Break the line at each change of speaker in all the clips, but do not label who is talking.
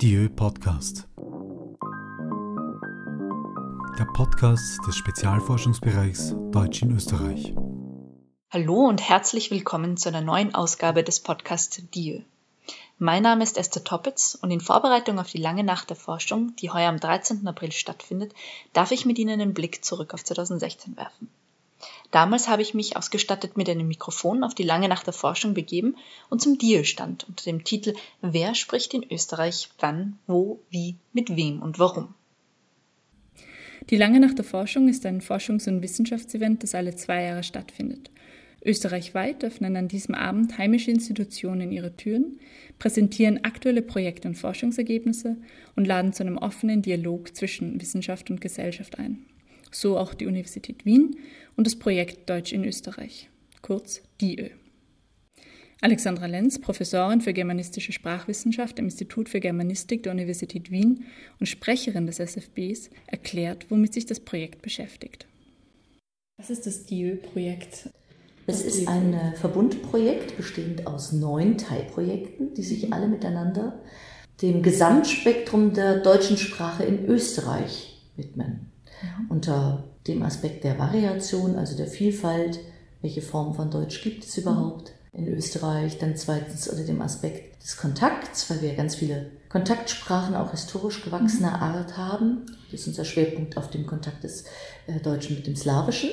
Dieu Podcast. Der Podcast des Spezialforschungsbereichs Deutsch in Österreich.
Hallo und herzlich willkommen zu einer neuen Ausgabe des Podcasts Dieu. Mein Name ist Esther Toppitz und in Vorbereitung auf die lange Nacht der Forschung, die heuer am 13. April stattfindet, darf ich mit Ihnen einen Blick zurück auf 2016 werfen. Damals habe ich mich ausgestattet mit einem Mikrofon auf die lange Nacht der Forschung begeben und zum Deal-Stand unter dem Titel Wer spricht in Österreich wann, wo, wie, mit wem und warum.
Die Lange Nacht der Forschung ist ein Forschungs- und Wissenschaftsevent, das alle zwei Jahre stattfindet. Österreichweit öffnen an diesem Abend heimische Institutionen ihre Türen, präsentieren aktuelle Projekte und Forschungsergebnisse und laden zu einem offenen Dialog zwischen Wissenschaft und Gesellschaft ein so auch die Universität Wien und das Projekt Deutsch in Österreich, kurz DIÖ. Alexandra Lenz, Professorin für germanistische Sprachwissenschaft am Institut für Germanistik der Universität Wien und Sprecherin des SFBs, erklärt, womit sich das Projekt beschäftigt.
Was ist das DIÖ-Projekt?
Es ist ein äh, Verbundprojekt bestehend aus neun Teilprojekten, die sich alle miteinander dem Gesamtspektrum der deutschen Sprache in Österreich widmen. Mhm. Unter dem Aspekt der Variation, also der Vielfalt, welche Form von Deutsch gibt es überhaupt mhm. in Österreich? Dann zweitens unter dem Aspekt des Kontakts, weil wir ganz viele Kontaktsprachen auch historisch gewachsener mhm. Art haben. Das ist unser Schwerpunkt auf dem Kontakt des äh, Deutschen mit dem Slawischen.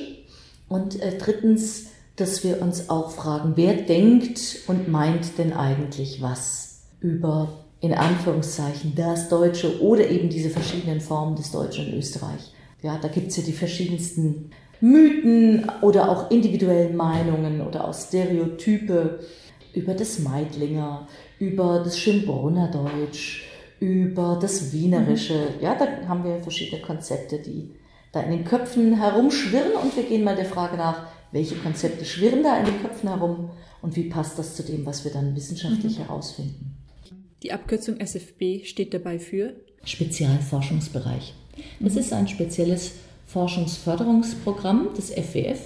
Und äh, drittens, dass wir uns auch fragen, wer denkt und meint denn eigentlich was über in Anführungszeichen das Deutsche oder eben diese verschiedenen Formen des Deutschen in Österreich. Ja, da gibt es ja die verschiedensten Mythen oder auch individuellen Meinungen oder auch Stereotype über das Meidlinger, über das Schönbrunner Deutsch, über das Wienerische. Mhm. Ja, da haben wir verschiedene Konzepte, die da in den Köpfen herumschwirren und wir gehen mal der Frage nach, welche Konzepte schwirren da in den Köpfen herum und wie passt das zu dem, was wir dann wissenschaftlich mhm. herausfinden.
Die Abkürzung SFB steht dabei für
Spezialforschungsbereich. Das ist ein spezielles Forschungsförderungsprogramm des FWF,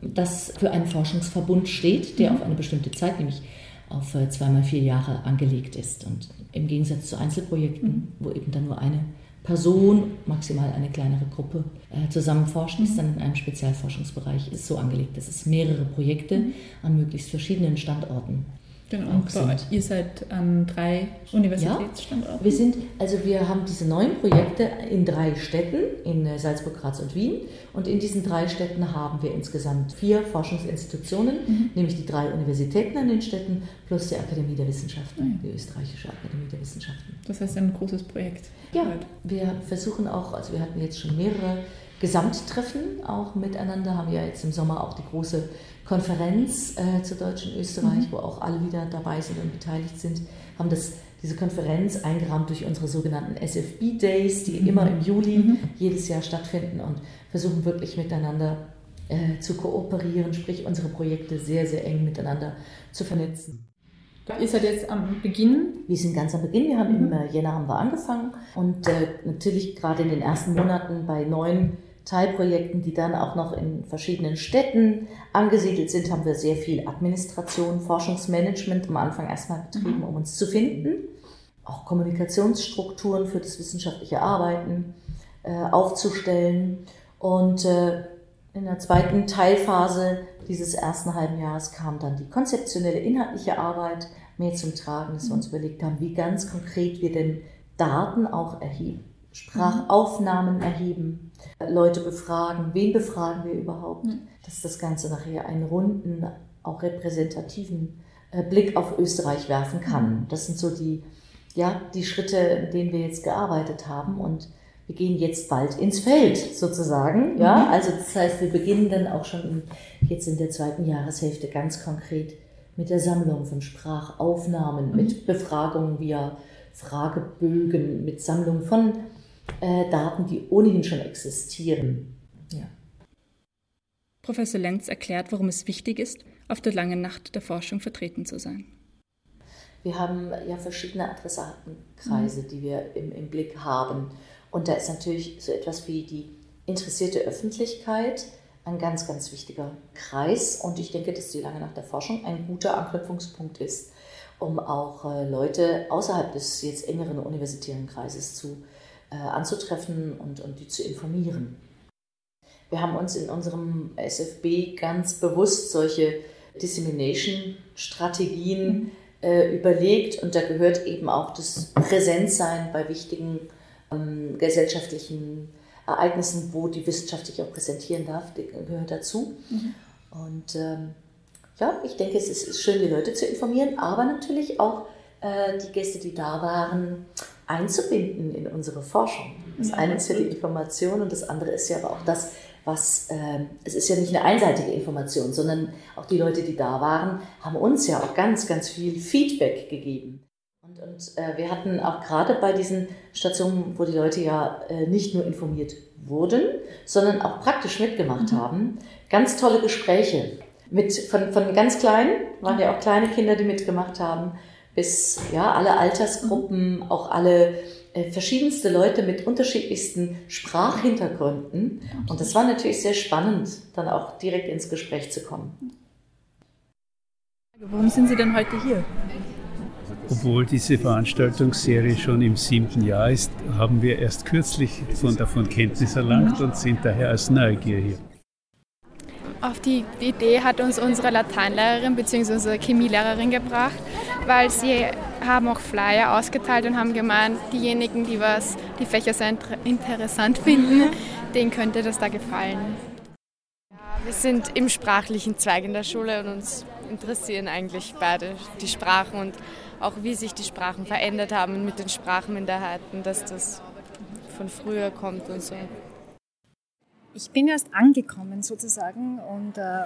das für einen Forschungsverbund steht, der mhm. auf eine bestimmte Zeit, nämlich auf äh, zweimal vier Jahre angelegt ist. Und im Gegensatz zu Einzelprojekten, mhm. wo eben dann nur eine Person, maximal eine kleinere Gruppe äh, zusammen forscht, ist mhm. dann in einem Spezialforschungsbereich ist so angelegt, dass es mehrere Projekte mhm. an möglichst verschiedenen Standorten
Genau, sind. ihr seid an drei Universitätsstandorten?
Ja, wir sind, also wir haben diese neuen Projekte in drei Städten, in äh, Salzburg, Graz und Wien. Und in diesen drei Städten haben wir insgesamt vier Forschungsinstitutionen, mhm. nämlich die drei Universitäten an den Städten plus die Akademie der Wissenschaften, mhm. die österreichische Akademie der Wissenschaften.
Das heißt ein großes Projekt.
Ja, wir versuchen auch, also wir hatten jetzt schon mehrere Gesamttreffen auch miteinander, haben ja jetzt im Sommer auch die große Konferenz äh, zu Deutsch in Österreich, mhm. wo auch alle wieder dabei sind und beteiligt sind, haben das, diese Konferenz eingerahmt durch unsere sogenannten SFB Days, die mhm. immer im Juli mhm. jedes Jahr stattfinden und versuchen wirklich miteinander äh, zu kooperieren, sprich unsere Projekte sehr, sehr eng miteinander zu vernetzen.
Ihr seid jetzt am Beginn?
Wir sind ganz am Beginn. Wir haben mhm. im äh, Jänner haben wir angefangen und äh, natürlich gerade in den ersten Monaten bei neuen Teilprojekten, die dann auch noch in verschiedenen Städten angesiedelt sind, haben wir sehr viel Administration, Forschungsmanagement am Anfang erstmal betrieben, mhm. um uns zu finden. Auch Kommunikationsstrukturen für das wissenschaftliche Arbeiten äh, aufzustellen. Und äh, in der zweiten Teilphase dieses ersten halben Jahres kam dann die konzeptionelle, inhaltliche Arbeit mehr zum Tragen, dass wir uns mhm. überlegt haben, wie ganz konkret wir denn Daten auch erheben. Sprachaufnahmen erheben, Leute befragen, wen befragen wir überhaupt, dass das Ganze nachher einen runden, auch repräsentativen äh, Blick auf Österreich werfen kann. Das sind so die, ja, die Schritte, in denen wir jetzt gearbeitet haben und wir gehen jetzt bald ins Feld sozusagen. Ja, mhm. also das heißt, wir beginnen dann auch schon jetzt in der zweiten Jahreshälfte ganz konkret mit der Sammlung von Sprachaufnahmen, mit mhm. Befragungen via Fragebögen, mit Sammlung von äh, Daten, die ohnehin schon existieren. Ja.
Professor Lenz erklärt, warum es wichtig ist, auf der langen Nacht der Forschung vertreten zu sein.
Wir haben ja verschiedene Adressatenkreise, mhm. die wir im, im Blick haben. Und da ist natürlich so etwas wie die interessierte Öffentlichkeit ein ganz, ganz wichtiger Kreis. Und ich denke, dass die lange Nacht der Forschung ein guter Anknüpfungspunkt ist. um auch äh, Leute außerhalb des jetzt engeren universitären Kreises zu, äh, anzutreffen und, und die zu informieren. Wir haben uns in unserem SFB ganz bewusst solche Dissemination-Strategien mhm. äh, überlegt und da gehört eben auch das Präsenzsein bei wichtigen ähm, gesellschaftlichen Ereignissen, wo die Wissenschaft sich auch präsentieren darf, gehört dazu. Mhm. Und ähm, ja, ich denke, es ist, ist, schön, die Leute zu informieren, aber natürlich auch äh, die Gäste, die da waren, einzubinden in unsere Forschung. Das eine ist ja die Information und das andere ist ja aber auch das, was, äh, es ist ja nicht eine einseitige Information, sondern auch die Leute, die da waren, haben uns ja auch ganz, ganz viel Feedback gegeben. Und, und äh, wir hatten auch gerade bei diesen Stationen, wo die Leute ja äh, nicht nur informiert wurden, sondern auch praktisch mitgemacht mhm. haben, ganz tolle Gespräche. Mit, von, von ganz kleinen, waren ja auch kleine Kinder, die mitgemacht haben, bis ja, alle Altersgruppen, auch alle äh, verschiedenste Leute mit unterschiedlichsten Sprachhintergründen. Und das war natürlich sehr spannend, dann auch direkt ins Gespräch zu kommen.
Warum sind Sie denn heute hier?
Obwohl diese Veranstaltungsserie schon im siebten Jahr ist, haben wir erst kürzlich von davon Kenntnis erlangt und sind daher als Neugier hier.
Auf die Idee hat uns unsere Lateinlehrerin bzw. unsere Chemielehrerin gebracht, weil sie haben auch Flyer ausgeteilt und haben gemeint, diejenigen, die was die Fächer sehr interessant finden, denen könnte das da gefallen.
Wir sind im sprachlichen Zweig in der Schule und uns interessieren eigentlich beide die Sprachen und auch wie sich die Sprachen verändert haben mit den Sprachminderheiten, dass das von früher kommt und so.
Ich bin erst angekommen sozusagen und äh,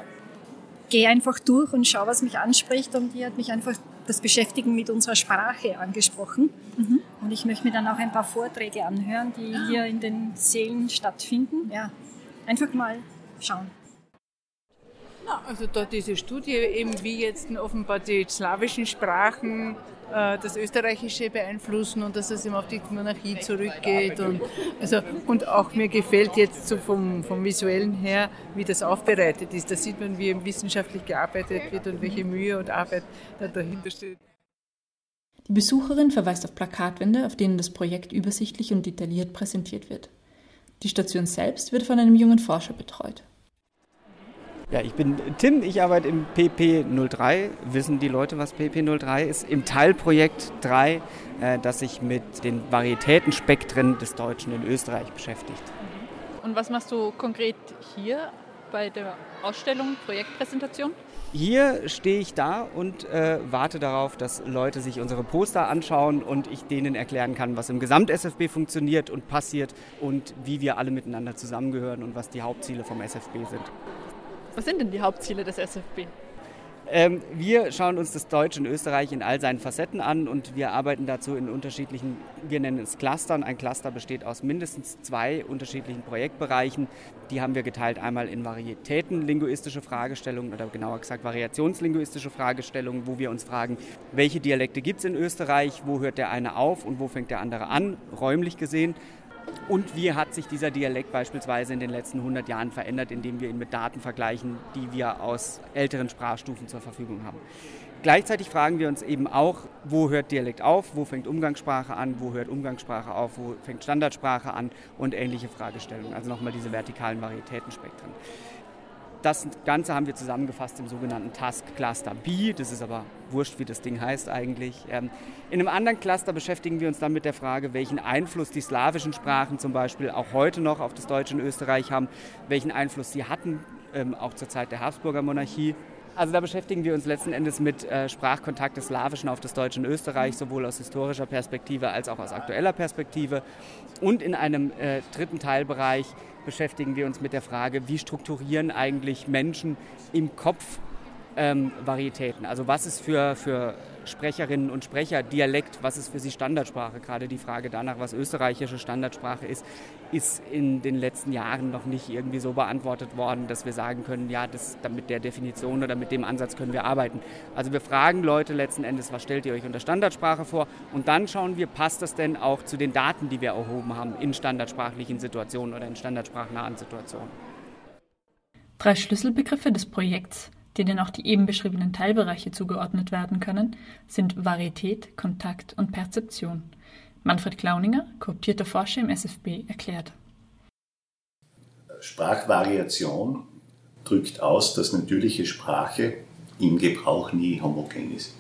gehe einfach durch und schaue, was mich anspricht und die hat mich einfach das Beschäftigen mit unserer Sprache angesprochen. Mhm. Und ich möchte mir dann auch ein paar Vorträge anhören, die hier in den Sälen stattfinden. Ja, einfach mal schauen.
Na, also da diese Studie eben, wie jetzt offenbar die slawischen Sprachen äh, das Österreichische beeinflussen und dass es eben auf die Monarchie zurückgeht. Und, also, und auch mir gefällt jetzt so vom, vom Visuellen her, wie das aufbereitet ist. Da sieht man, wie wissenschaftlich gearbeitet wird und welche Mühe und Arbeit da dahinter steht.
Die Besucherin verweist auf Plakatwände, auf denen das Projekt übersichtlich und detailliert präsentiert wird. Die Station selbst wird von einem jungen Forscher betreut.
Ja, ich bin Tim, ich arbeite im PP03. Wissen die Leute, was PP03 ist? Im Teilprojekt 3, äh, das sich mit den Varietätenspektren des Deutschen in Österreich beschäftigt.
Und was machst du konkret hier bei der Ausstellung, Projektpräsentation?
Hier stehe ich da und äh, warte darauf, dass Leute sich unsere Poster anschauen und ich denen erklären kann, was im Gesamt-SFB funktioniert und passiert und wie wir alle miteinander zusammengehören und was die Hauptziele vom SFB sind.
Was sind denn die Hauptziele des SFB?
Ähm, wir schauen uns das Deutsche in Österreich in all seinen Facetten an und wir arbeiten dazu in unterschiedlichen, wir nennen es Clustern. Ein Cluster besteht aus mindestens zwei unterschiedlichen Projektbereichen. Die haben wir geteilt einmal in Varietätenlinguistische Fragestellungen oder genauer gesagt variationslinguistische Fragestellungen, wo wir uns fragen, welche Dialekte gibt es in Österreich, wo hört der eine auf und wo fängt der andere an, räumlich gesehen. Und wie hat sich dieser Dialekt beispielsweise in den letzten 100 Jahren verändert, indem wir ihn mit Daten vergleichen, die wir aus älteren Sprachstufen zur Verfügung haben. Gleichzeitig fragen wir uns eben auch, wo hört Dialekt auf, wo fängt Umgangssprache an, wo hört Umgangssprache auf, wo fängt Standardsprache an und ähnliche Fragestellungen. Also nochmal diese vertikalen Varietätenspektren. Das Ganze haben wir zusammengefasst im sogenannten Task Cluster B. Das ist aber wurscht, wie das Ding heißt eigentlich. Ähm, in einem anderen Cluster beschäftigen wir uns dann mit der Frage, welchen Einfluss die slawischen Sprachen zum Beispiel auch heute noch auf das Deutsche in Österreich haben, welchen Einfluss sie hatten, ähm, auch zur Zeit der Habsburger Monarchie. Also da beschäftigen wir uns letzten Endes mit äh, Sprachkontakt des Slawischen auf das Deutsche in Österreich, sowohl aus historischer Perspektive als auch aus aktueller Perspektive. Und in einem äh, dritten Teilbereich beschäftigen wir uns mit der Frage, wie strukturieren eigentlich Menschen im Kopf ähm, Varietäten? Also was ist für, für Sprecherinnen und Sprecher Dialekt, was ist für sie Standardsprache? Gerade die Frage danach, was österreichische Standardsprache ist, ist in den letzten Jahren noch nicht irgendwie so beantwortet worden, dass wir sagen können, ja, das, mit der Definition oder mit dem Ansatz können wir arbeiten. Also wir fragen Leute letzten Endes, was stellt ihr euch unter Standardsprache vor? Und dann schauen wir, passt das denn auch zu den Daten, die wir erhoben haben in standardsprachlichen Situationen oder in standardsprachnahen Situationen?
Drei Schlüsselbegriffe des Projekts denen auch die eben beschriebenen Teilbereiche zugeordnet werden können, sind Varietät, Kontakt und Perzeption. Manfred Klauninger, kooptierter Forscher im SFB, erklärt.
Sprachvariation drückt aus, dass natürliche Sprache im Gebrauch nie homogen ist.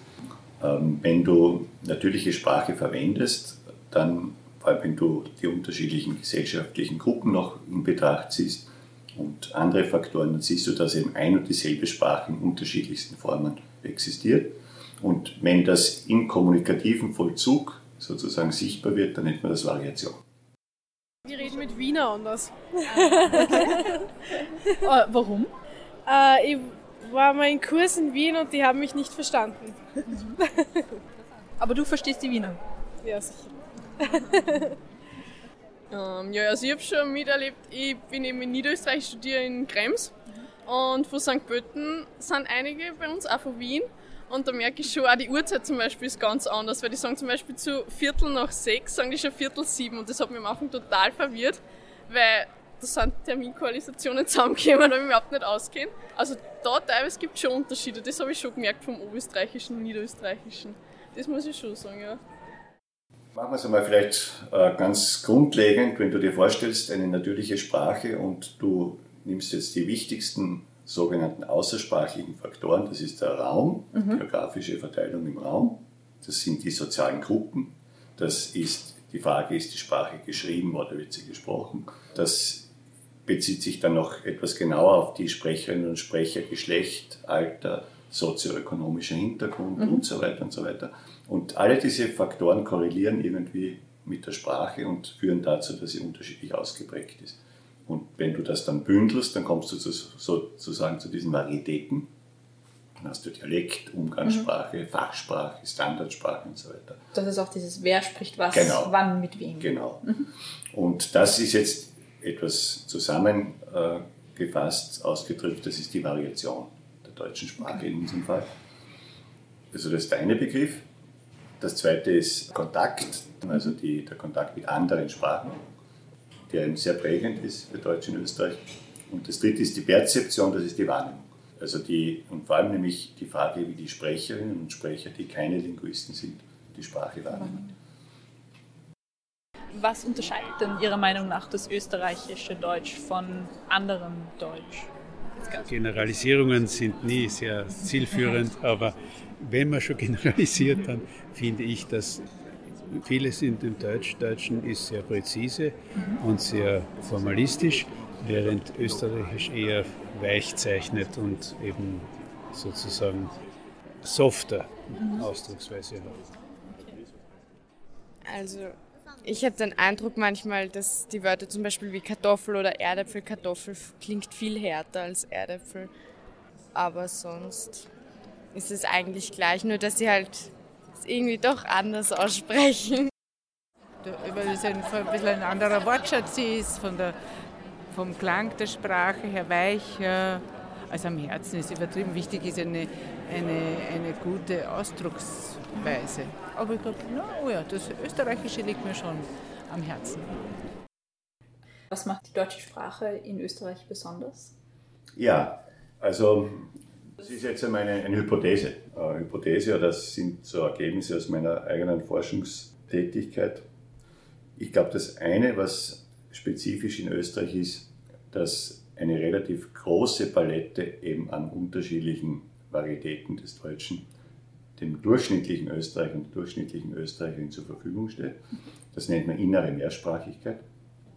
Ähm, wenn du natürliche Sprache verwendest, dann, vor allem wenn du die unterschiedlichen gesellschaftlichen Gruppen noch in Betracht ziehst und andere Faktoren, dann siehst du, dass eben ein und dieselbe Sprache in unterschiedlichsten Formen existiert. Und wenn das im kommunikativen Vollzug sozusagen sichtbar wird, dann nennt man das Variation.
Wir reden mit Wiener anders.
okay. uh, warum?
Uh, ich war mal in Kurs in Wien und die haben mich nicht verstanden.
Aber du verstehst die Wiener?
Ja, sicher. ähm, ja, also ich habe schon miterlebt, ich bin eben in Niederösterreich, studiere in Krems und von St. Pölten sind einige bei uns, auch von Wien. Und da merke ich schon, auch die Uhrzeit zum Beispiel ist ganz anders, weil die sagen zum Beispiel zu Viertel nach sechs, sagen die schon Viertel sieben und das hat mich am Anfang total verwirrt, weil da sind Terminkoalisationen zusammengekommen, da ich überhaupt nicht ausgehen. Also da teilweise gibt es schon Unterschiede, das habe ich schon gemerkt vom Oberösterreichischen Niederösterreichischen. Das muss ich schon sagen, ja.
Machen wir es einmal vielleicht äh, ganz grundlegend, wenn du dir vorstellst, eine natürliche Sprache und du nimmst jetzt die wichtigsten sogenannten außersprachlichen Faktoren, das ist der Raum, mhm. geografische Verteilung im Raum, das sind die sozialen Gruppen, das ist die Frage, ist die Sprache geschrieben oder wird sie gesprochen, das bezieht sich dann noch etwas genauer auf die Sprecherinnen und Sprecher, Geschlecht, Alter, sozioökonomischer Hintergrund mhm. und so weiter und so weiter. Und alle diese Faktoren korrelieren irgendwie mit der Sprache und führen dazu, dass sie unterschiedlich ausgeprägt ist. Und wenn du das dann bündelst, dann kommst du zu, sozusagen zu diesen Varietäten. Dann hast du Dialekt, Umgangssprache, mhm. Fachsprache, Standardsprache und so weiter.
Das ist auch dieses, wer spricht was,
genau.
wann, mit wem.
Genau. Mhm. Und das ist jetzt etwas zusammengefasst, ausgedrückt, das ist die Variation der deutschen Sprache in unserem Fall. Also das ist der eine Begriff. Das zweite ist Kontakt, also die, der Kontakt mit anderen Sprachen, der sehr prägend ist für Deutsch in Österreich. Und das dritte ist die Perzeption, das ist die Wahrnehmung. Also die, und vor allem nämlich die Frage, wie die Sprecherinnen und Sprecher, die keine Linguisten sind, die Sprache wahrnehmen
was unterscheidet denn Ihrer Meinung nach das österreichische Deutsch von anderem Deutsch?
Generalisierungen sind nie sehr zielführend, aber wenn man schon generalisiert, dann finde ich, dass vieles in dem Deutsch, Deutschen ist sehr präzise und sehr formalistisch, während Österreichisch eher weich zeichnet und eben sozusagen softer mhm. Ausdrucksweise hat.
Also ich habe den Eindruck manchmal, dass die Wörter zum Beispiel wie Kartoffel oder Erdäpfel, Kartoffel klingt viel härter als Erdäpfel. Aber sonst ist es eigentlich gleich, nur dass sie halt irgendwie doch anders aussprechen.
Weil es ein, bisschen ein anderer Wortschatz ist, von der, vom Klang der Sprache her weicher als am Herzen ist übertrieben. Wichtig ist eine, eine, eine gute Ausdrucksweise. Aber ich glaube, oh ja, das Österreichische liegt mir schon am Herzen.
Was macht die deutsche Sprache in Österreich besonders?
Ja, also das ist jetzt eine, eine Hypothese. Eine Hypothese, das sind so Ergebnisse aus meiner eigenen Forschungstätigkeit. Ich glaube, das eine, was spezifisch in Österreich ist, dass eine relativ große Palette eben an unterschiedlichen Varietäten des Deutschen dem durchschnittlichen Österreicher und durchschnittlichen Österreicherin zur Verfügung steht. Das nennt man innere Mehrsprachigkeit.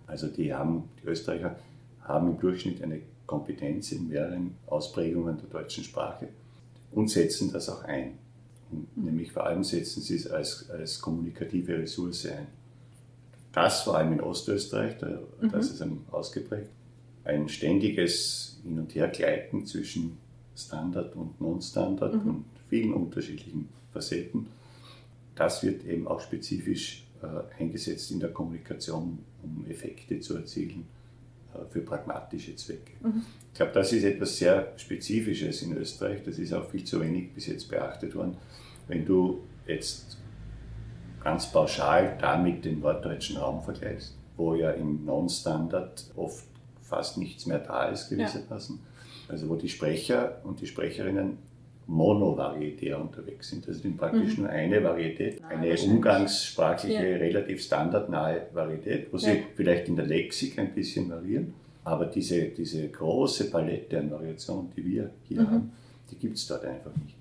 Also die, haben, die Österreicher haben im Durchschnitt eine Kompetenz in mehreren Ausprägungen der deutschen Sprache und setzen das auch ein. Und nämlich vor allem setzen sie es als, als kommunikative Ressource ein. Das vor allem in Ostösterreich, da, mhm. das ist ausgeprägt ein ständiges Hin- und Hergleiten zwischen Standard und Non-Standard mhm. und vielen unterschiedlichen Facetten. Das wird eben auch spezifisch äh, eingesetzt in der Kommunikation, um Effekte zu erzielen äh, für pragmatische Zwecke. Mhm. Ich glaube, das ist etwas sehr Spezifisches in Österreich. Das ist auch viel zu wenig bis jetzt beachtet worden. Wenn du jetzt ganz pauschal damit den norddeutschen Raum vergleichst, wo ja im Non-Standard oft fast nichts mehr da ist gewissermaßen. Ja. Also wo die Sprecher und die Sprecherinnen monovarietär unterwegs sind. Also sind praktisch
Mhm.
nur eine Varietät,
Ah,
eine umgangssprachliche,
Ja.
relativ standardnahe Varietät, wo sie
Ja.
vielleicht in der Lexik ein bisschen variieren. Aber diese, diese große Palette an Variationen, die wir hier
Mhm.
haben, die gibt es dort einfach nicht.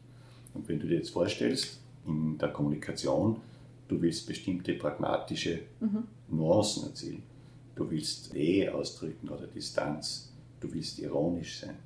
Und wenn du dir jetzt vorstellst, in der Kommunikation, du willst bestimmte pragmatische
Mhm.
Nuancen erzielen. Du willst Nähe ausdrücken oder Distanz. Du willst ironisch sein.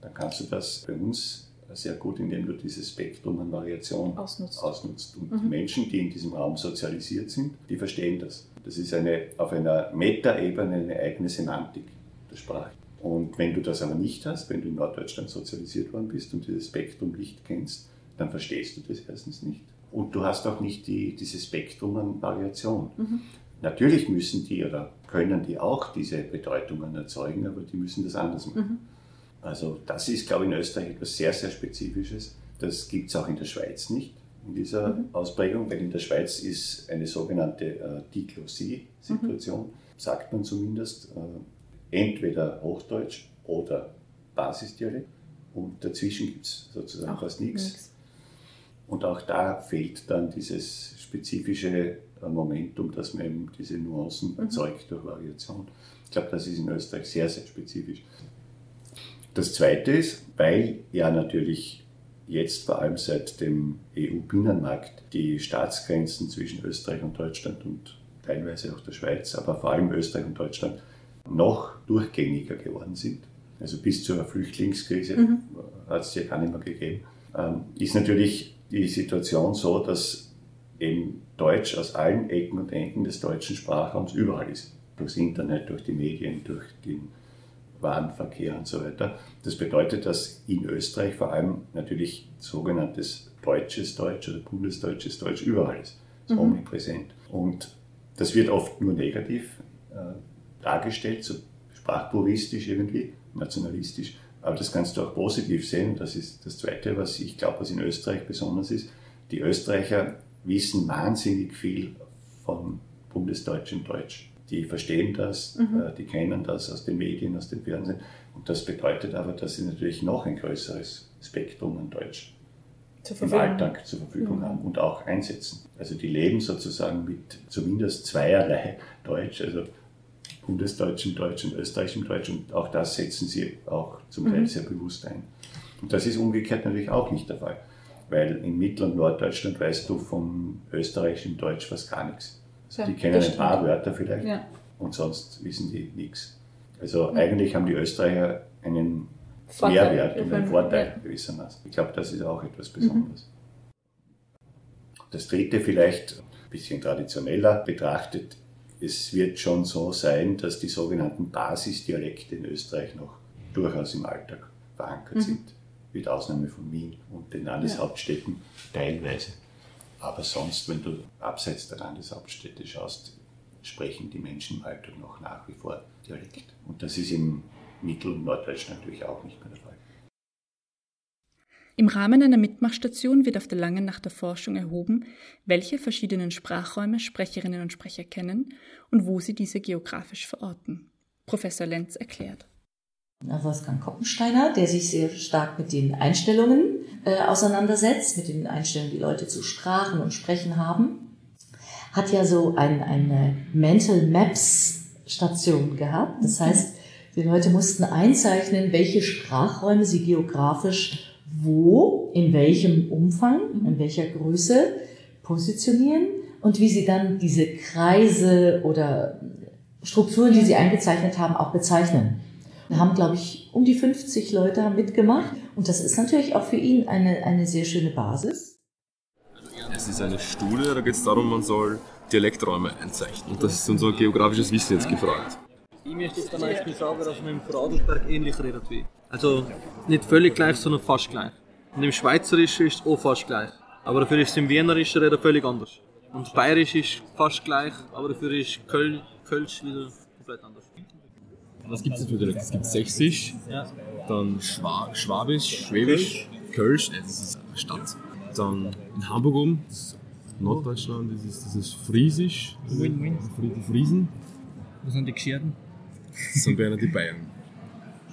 Dann kannst du das bei uns sehr gut, indem du dieses Spektrum an Variation
Ausnutzt.
ausnutzt. Und
Mhm.
die Menschen, die in diesem Raum sozialisiert sind, die verstehen das. Das ist eine, auf einer Metaebene eine eigene Semantik der Sprache. Und wenn du das aber nicht hast, wenn du in Norddeutschland sozialisiert worden bist und dieses Spektrum nicht kennst, dann verstehst du das erstens nicht. Und du hast auch nicht die, dieses Spektrum an Variation.
Mhm.
Natürlich müssen die oder können die auch diese Bedeutungen erzeugen, aber die müssen das anders machen.
Mhm.
Also das ist, glaube ich, in Österreich etwas sehr, sehr Spezifisches. Das gibt es auch in der Schweiz nicht, in dieser
Mhm.
Ausprägung, weil in der Schweiz ist eine sogenannte äh, Diglossie-Situation, sagt man zumindest, äh, entweder Hochdeutsch oder Basisdialekt und dazwischen gibt es sozusagen
Auch
fast nichts. Und auch da fehlt dann dieses spezifische äh, Momentum, dass man eben diese Nuancen
Mhm.
erzeugt durch Variation. Ich glaube, das ist in Österreich sehr, sehr spezifisch. Das Zweite ist, weil ja natürlich jetzt vor allem seit dem EU-Binnenmarkt die Staatsgrenzen zwischen Österreich und Deutschland und teilweise auch der Schweiz, aber vor allem Österreich und Deutschland noch durchgängiger geworden sind. Also bis zur Flüchtlingskrise
Mhm.
hat es ja gar nicht mehr gegeben. Ähm, ist natürlich die Situation so, dass eben Deutsch aus allen Ecken und Enden des deutschen Sprachraums überall ist. Durchs Internet, durch die Medien, durch den Warenverkehr und so weiter. Das bedeutet, dass in Österreich vor allem natürlich sogenanntes deutsches Deutsch oder bundesdeutsches Deutsch überall ist. ist
Mhm.
omnipräsent. Und das wird oft nur negativ äh, dargestellt, so sprachpuristisch irgendwie, nationalistisch. Aber das kannst du auch positiv sehen. Das ist das Zweite, was ich glaube, was in Österreich besonders ist. Die Österreicher wissen wahnsinnig viel von bundesdeutschem Deutsch. Die verstehen das,
Mhm.
äh, die kennen das aus den Medien, aus dem Fernsehen. Und das bedeutet aber, dass sie natürlich noch ein größeres Spektrum an Deutsch im Alltag zur Verfügung
Mhm.
haben und auch einsetzen. Also die leben sozusagen mit zumindest zweierlei Deutsch, also bundesdeutschem Deutsch und österreichischem Deutsch und auch das setzen sie auch zum Teil
Mhm.
sehr bewusst ein. Und das ist umgekehrt natürlich auch nicht der Fall, weil in Mittel- und Norddeutschland weißt du vom österreichischen Deutsch fast gar nichts. Also
Ja,
die kennen ein paar. Wörter vielleicht
Ja.
und sonst wissen die nichts. Also
Ja.
eigentlich haben die Österreicher einen
Vorteil.
Mehrwert und einen
Ja.
Vorteil gewissermaßen. Ich glaube, das ist auch etwas
Mhm.
Besonderes. Das dritte vielleicht ein bisschen traditioneller betrachtet, es wird schon so sein, dass die sogenannten Basisdialekte in Österreich noch durchaus im Alltag verankert
Mhm.
sind, mit Ausnahme von Wien und den Landeshauptstädten teilweise. Aber sonst, wenn du abseits der Landeshauptstädte schaust, sprechen die Menschen im Alltag noch nach wie vor Dialekt. Und das ist im Mittel- und Norddeutschland natürlich auch nicht mehr der Fall.
Im Rahmen einer Mitmachstation wird auf der Langen Nacht der Forschung erhoben, welche verschiedenen Sprachräume Sprecherinnen und Sprecher kennen und wo sie diese geografisch verorten. Professor Lenz erklärt.
Wolfgang Koppensteiner, der sich sehr stark mit den Einstellungen äh, auseinandersetzt, mit den Einstellungen, die Leute zu Sprachen und Sprechen haben, hat ja so ein, eine Mental Maps Station gehabt. Das heißt, die Leute mussten einzeichnen, welche Sprachräume sie geografisch wo, in welchem Umfang, in welcher Größe positionieren und wie sie dann diese Kreise oder Strukturen, die sie eingezeichnet haben, auch bezeichnen. Wir haben, glaube ich, um die 50 Leute haben mitgemacht und das ist natürlich auch für ihn eine, eine sehr schöne Basis.
Es ist eine Studie, da geht es darum, man soll Dialekträume einzeichnen. Und das ist unser geografisches Wissen jetzt gefragt.
Ich möchte jetzt zum Beispiel sagen, dass man im Vorarlberg ähnlich redet wie. Also nicht völlig gleich, sondern fast gleich. Und im Schweizerischen ist es auch fast gleich. Aber dafür ist es im Wienerischen reden völlig anders. Und Bayerisch ist fast gleich, aber dafür ist Köl Kölsch wieder komplett anders.
Was gibt es denn für Dialekte? Es gibt Sächsisch,
Ja.
dann Schwa Schwabisch, Schwäbisch, Kölsch, äh, das ist eine Stadt. Dann in Hamburg oben, das ist Norddeutschland, das ist, das ist Friesisch,
Win, win.
Die Friesen.
Was sind die Gescherden?
Das sind bei einer die Bayern.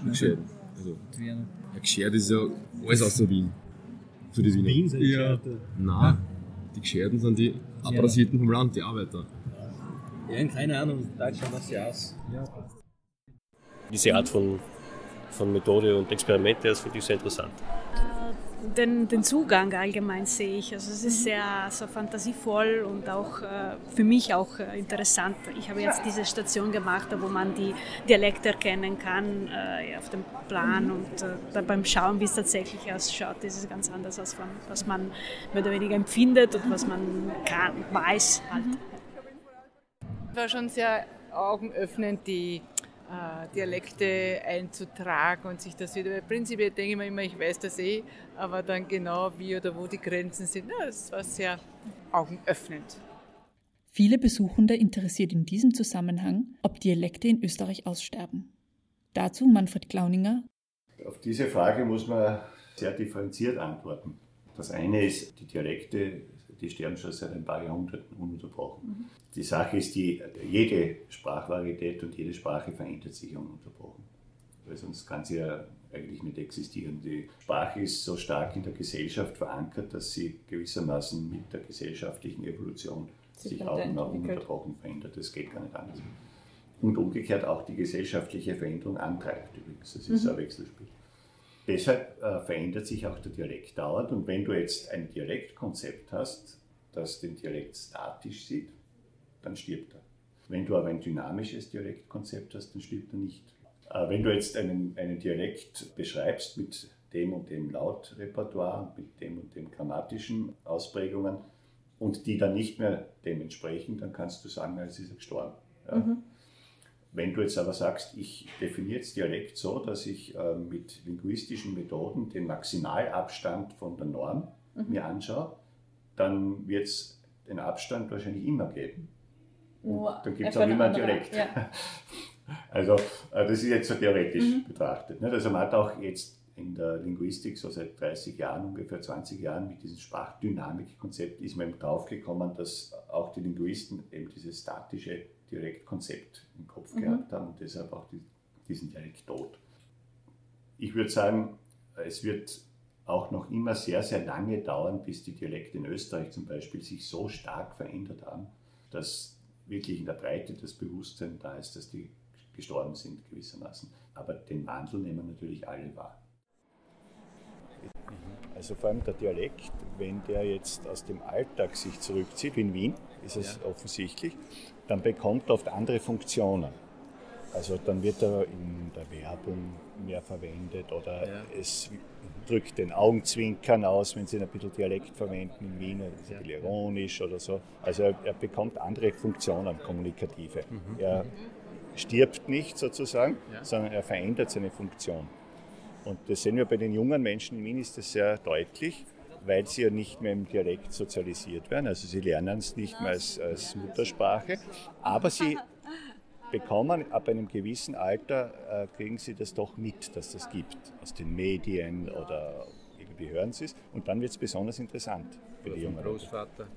Die Geschäden. Also, ja, geschert ist ja alles außer Wien. Für die Wiener.
Wien sind
ja. Nein, die Gescherten sind die Abrasierten vom Land, die Arbeiter.
Ja, keine Ahnung, Deutschland das ja aus. Ja.
Diese Art von, von Methode und Experimente, das finde ich sehr interessant.
Den, den Zugang allgemein sehe ich. Also es ist sehr so fantasievoll und auch äh, für mich auch äh, interessant. Ich habe jetzt diese Station gemacht, wo man die Dialekte erkennen kann äh, auf dem Plan und äh, beim Schauen, wie es tatsächlich ausschaut, ist es ganz anders, als von, was man mehr oder weniger empfindet und was man kann, weiß. Halt.
War schon sehr augenöffnend, die äh, Dialekte einzutragen und sich das wieder. Prinzipiell denke ich mir immer, ich weiß das eh, aber dann genau wie oder wo die Grenzen sind, das war sehr augenöffnend.
Viele Besuchende interessiert in diesem Zusammenhang, ob Dialekte in Österreich aussterben. Dazu Manfred Glauninger.
Auf diese Frage muss man sehr differenziert antworten. Das eine ist, die Dialekte, die sterben schon seit ein paar Jahrhunderten ununterbrochen. Mhm. Die Sache ist, die, jede Sprachvarietät und jede Sprache verändert sich ununterbrochen. Weil sonst kann sie ja eigentlich nicht existieren. Die Sprache ist so stark in der Gesellschaft verankert, dass sie gewissermaßen mit der gesellschaftlichen Evolution sie sich auch noch ununterbrochen verändert. Das geht gar nicht anders. Und umgekehrt auch die gesellschaftliche Veränderung antreibt übrigens. Das ist mhm. ein Wechselspiel. Deshalb äh, verändert sich auch der Dialekt dauernd. Und wenn du jetzt ein Dialektkonzept hast, das den Dialekt statisch sieht, dann stirbt er. Wenn du aber ein dynamisches Dialektkonzept hast, dann stirbt er nicht. Äh, wenn du jetzt einen, einen Dialekt beschreibst mit dem und dem Lautrepertoire, mit dem und dem grammatischen Ausprägungen und die dann nicht mehr dem entsprechen, dann kannst du sagen, es ist gestorben. Ja? Mhm. Wenn du jetzt aber sagst, ich definiere jetzt Dialekt so, dass ich äh, mit linguistischen Methoden den Maximalabstand von der Norm mhm. mir anschaue, dann wird es den Abstand wahrscheinlich immer geben. Und dann gibt es auch immer einen Dialekt. Ja. Also äh, das ist jetzt so theoretisch mhm. betrachtet. Ne? Also man hat auch jetzt in der Linguistik so seit 30 Jahren, ungefähr 20 Jahren mit diesem Sprachdynamikkonzept ist man eben draufgekommen, dass auch die Linguisten eben dieses statische Dialektkonzept im Kopf mhm. gehabt haben und deshalb auch die, diesen Dialekt tot. Ich würde sagen, es wird auch noch immer sehr, sehr lange dauern, bis die Dialekte in Österreich zum Beispiel sich so stark verändert haben, dass wirklich in der Breite das Bewusstsein da ist, dass die gestorben sind gewissermaßen. Aber den Wandel nehmen natürlich alle wahr. Also vor allem der Dialekt, wenn der jetzt aus dem Alltag sich zurückzieht, in Wien ist es ja. offensichtlich, dann bekommt er oft andere Funktionen. Also dann wird er in der Werbung mehr verwendet oder ja. es drückt den Augenzwinkern aus, wenn sie ein bisschen Dialekt verwenden in Wien, ist ein bisschen ironisch oder so. Also er, er bekommt andere Funktionen, kommunikative. Mhm. Er stirbt nicht sozusagen, ja. sondern er verändert seine Funktion. Und das sehen wir bei den jungen Menschen in Wien ist das sehr deutlich, weil sie ja nicht mehr im Dialekt sozialisiert werden. Also sie lernen es nicht mehr als, als Muttersprache, aber sie bekommen ab einem gewissen Alter, äh, kriegen sie das doch mit, dass das gibt, aus den Medien oder irgendwie hören sie es. Und dann wird es besonders interessant für die jungen
Großvater.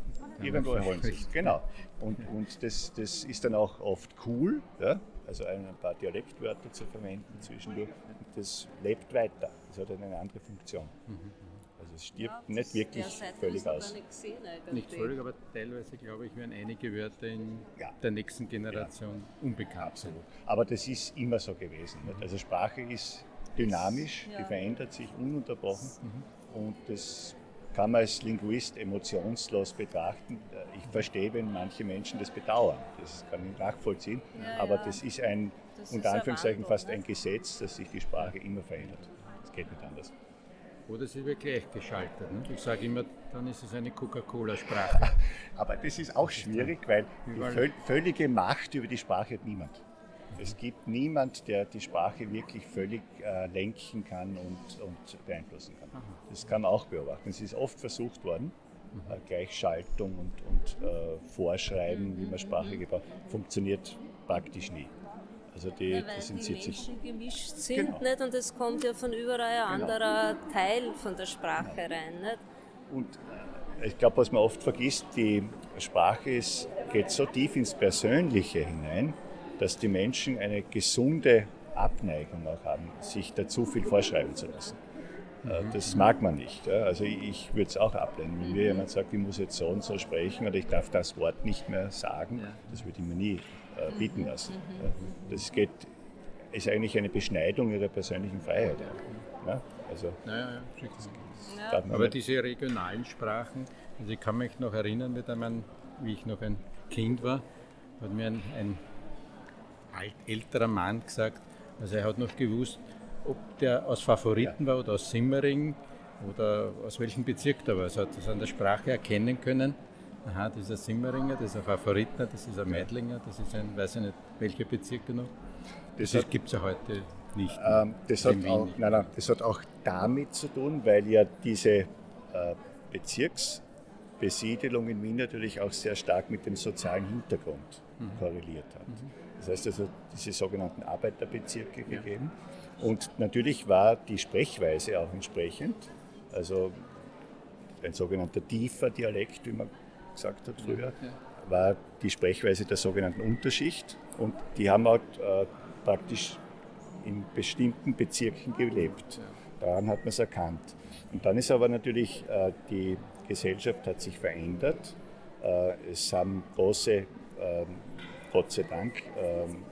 Irgendwo holen sie es, genau. Und, und das, das ist dann auch oft cool, ja? Also ein paar Dialektwörter zu verwenden zwischendurch. Das lebt weiter, das hat eine andere Funktion. Also es stirbt ja, nicht wirklich völlig aus.
Nicht, gesehen, nicht völlig, aber teilweise glaube ich, werden einige Wörter in ja. der nächsten Generation ja. unbekannt Absolut.
Aber das ist immer so gewesen. Mhm. Also Sprache ist dynamisch, die verändert sich ununterbrochen mhm. und das kann man als Linguist emotionslos betrachten. Ich verstehe, wenn manche Menschen das bedauern. Das kann ich nachvollziehen. Ja, aber das ist ein, das unter Anführungszeichen, fast ein Gesetz, dass sich die Sprache immer verändert. Das geht nicht anders.
Oder sie wird gleichgeschaltet. Ne? Ich sage immer, dann ist es eine Coca-Cola-Sprache.
aber das ist auch schwierig, weil die völlige Macht über die Sprache hat niemand. Es gibt niemand, der die Sprache wirklich völlig äh, lenken kann und, und beeinflussen kann. Das kann man auch beobachten. Es ist oft versucht worden, mhm. äh, Gleichschaltung und, und äh, Vorschreiben, wie man Sprache gebraucht, funktioniert praktisch nie.
Also die, ja, weil die Menschen gemischt sind genau. nicht und es kommt ja von überall ein genau. anderer Teil von der Sprache genau. rein. Nicht?
Und äh, ich glaube, was man oft vergisst, die Sprache ist, geht so tief ins Persönliche hinein, dass die Menschen eine gesunde Abneigung auch haben, sich da zu viel vorschreiben zu lassen. Äh,
Mhm.
Das mag man nicht. Also ich, würde es auch ablehnen. Wenn mir jemand sagt, ich muss jetzt so und so sprechen oder ich darf das Wort nicht mehr sagen, das würde ich mir nie äh, bieten lassen. Das geht, ist eigentlich eine Beschneidung ihrer persönlichen Freiheit. Also,
Ja, ja, Aber diese regionalen Sprachen, also ich kann mich noch erinnern, mit einem, wie ich noch ein Kind war, hat mir ein, ein alt, älterer Mann gesagt, also er hat noch gewusst, ob der aus Favoriten war oder aus Simmering oder aus welchem Bezirk der war. Also hat das an der Sprache erkennen können. Aha, das ist ein Simmeringer, das ist ein Favoritner, das ist ein Meidlinger, das ist ein, weiß ich nicht, welche Bezirke noch.
Das
Das, gibt es ja heute nicht.
Ähm, das, hat auch, nein, nein, das hat auch damit zu tun, weil ja diese äh, Bezirksbesiedelung in Wien natürlich auch sehr stark mit dem sozialen Hintergrund
Mhm.
korreliert hat. Das heißt also, diese sogenannten Arbeiterbezirke gegeben. Und natürlich war die Sprechweise auch entsprechend. Also ein sogenannter tiefer Dialekt, wie man gesagt hat früher, war die Sprechweise der sogenannten Unterschicht. Und die haben auch äh, praktisch in bestimmten Bezirken gelebt. Daran hat man es erkannt. Und dann ist aber natürlich, äh, die Gesellschaft hat sich verändert. Äh, es haben große, ähm, Gott sei Dank, ähm,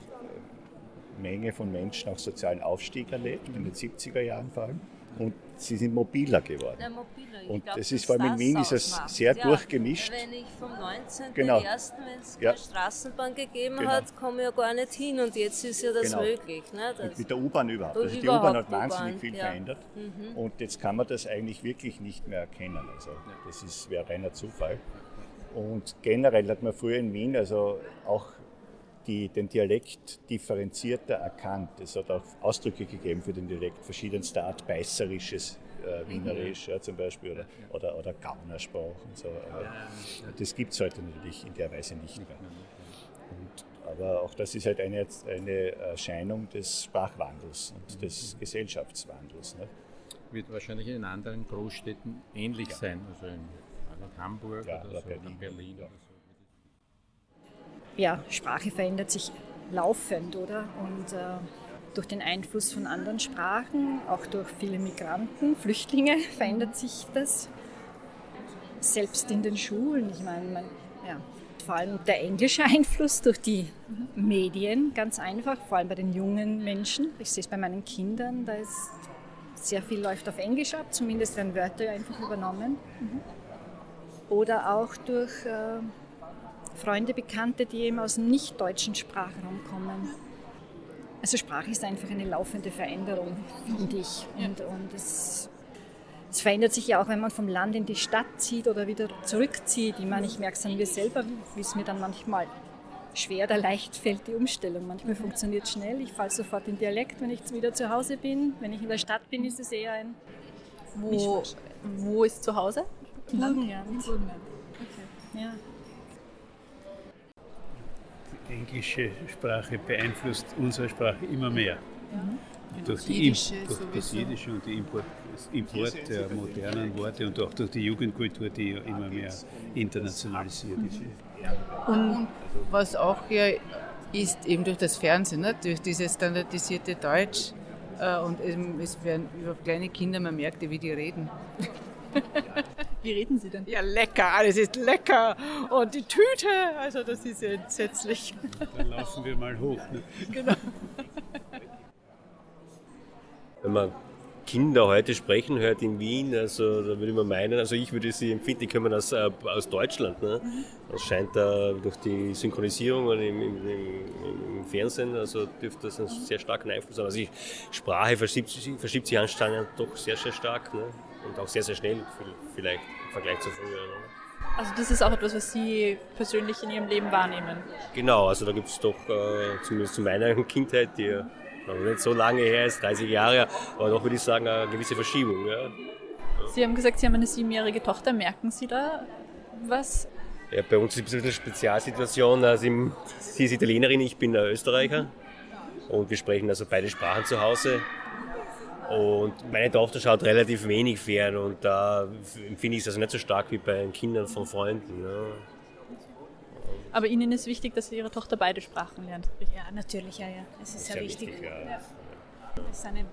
Menge von Menschen auch sozialen Aufstieg erlebt, in den 70er Jahren vor allem. Und sie sind mobiler geworden.
Ja, mobiler. Ich
Und
glaub,
das
dass
ist vor allem in Wien ist es sehr
ja,
durchgemischt.
Wenn ich vom 19.
Genau.
ersten, wenn es
Ja.
keine Straßenbahn gegeben
Genau.
hat, komme ich ja gar nicht hin und jetzt ist ja das
Genau.
möglich. Ne? Das
Und mit der U-Bahn überhaupt. Also die U-Bahn hat wahnsinnig viel
ja.
verändert.
Mhm.
Und jetzt kann man das eigentlich wirklich nicht mehr erkennen. Also das ist, wäre reiner Zufall. Und generell hat man früher in Wien also auch die, den Dialekt differenzierter erkannt. Es hat auch Ausdrücke gegeben für den Dialekt verschiedenster Art, beißerisches äh, Wienerisch ja, zum Beispiel oder, oder, oder Gaunersprach und so. Aber das gibt es heute natürlich in der Weise nicht mehr. Und, aber auch das ist halt eine, eine Erscheinung des Sprachwandels und des Gesellschaftswandels. Ne?
Wird wahrscheinlich in anderen Großstädten ähnlich sein, also in, Hamburg
Ja,
oder
oder
so,
Berlin.
Berlin oder so.
Ja, Sprache verändert sich laufend, oder? Und äh, durch den Einfluss von anderen Sprachen, auch durch viele Migranten, Flüchtlinge, verändert sich das. Selbst in den Schulen, ich meine, man, ja, vor allem der englische Einfluss durch die Medien, ganz einfach, vor allem bei den jungen Menschen. Ich sehe es bei meinen Kindern, da ist sehr viel läuft auf Englisch ab, zumindest werden Wörter einfach übernommen. Oder auch durch äh, Freunde, Bekannte, die eben aus dem nicht-deutschen Sprachraum kommen. Also Sprache ist einfach eine laufende Veränderung, finde ich. Und, und es, es verändert sich ja auch, wenn man vom Land in die Stadt zieht oder wieder zurückzieht. Ich meine, ich merke es an mir selber, wie es mir dann manchmal schwer oder leicht fällt, die Umstellung. Manchmal funktioniert es schnell, ich falle sofort in Dialekt, wenn ich wieder zu Hause bin. Wenn ich in der Stadt bin, ist es eher ein
Wo, wo ist zu Hause?
Burgenland.
Okay.
Ja.
Die englische Sprache beeinflusst unsere Sprache immer mehr.
Mhm.
Durch,
Das
die, durch das. Jiddische und die Import, Import der modernen Worte und auch durch die Jugendkultur, die ja immer mehr internationalisiert ist.
Und was auch ja ist, eben durch das Fernsehen, ne? durch dieses standardisierte Deutsch. Äh, und eben, es werden über kleine Kinder, man merkt ja, wie die reden.
Wie reden Sie denn?
Ja, lecker, alles ist lecker. Und die Tüte, also das ist ja entsetzlich.
Dann laufen wir mal hoch. Ne?
Genau.
Wenn man Kinder heute sprechen hört in Wien, also da würde man meinen, also ich würde sie empfinden, die kommen aus, äh, aus Deutschland. Ne? Das scheint da durch die Synchronisierung im, im, im, im Fernsehen, also dürfte das einen sehr starken Einfluss haben. Also die Sprache verschiebt, sich- verschiebt sich anscheinend doch sehr, sehr stark ne? und auch sehr, sehr schnell vielleicht im Vergleich zu früher. Ne?
Also das ist auch etwas, was Sie persönlich in Ihrem Leben wahrnehmen.
Genau, also da gibt es doch, äh, zumindest zu meiner Kindheit, die ja noch nicht so lange her ist, 30 Jahre, aber doch würde ich sagen, eine gewisse Verschiebung. Ja.
Sie haben gesagt, Sie haben eine siebenjährige Tochter. Merken Sie da was?
Ja, bei uns ist es ein bisschen eine Spezialsituation. Also sie ist Italienerin, ich bin Österreicher. Und wir sprechen also beide Sprachen zu Hause. Und meine Tochter schaut relativ wenig fern und da empfinde ich es also nicht so stark wie bei den Kindern von Freunden. Ja.
Aber Ihnen ist wichtig, dass Ihre Tochter beide Sprachen lernt.
Ja, natürlich, ja, ja. Es ist sehr, sehr wichtig. wichtig ja. Es, ist eine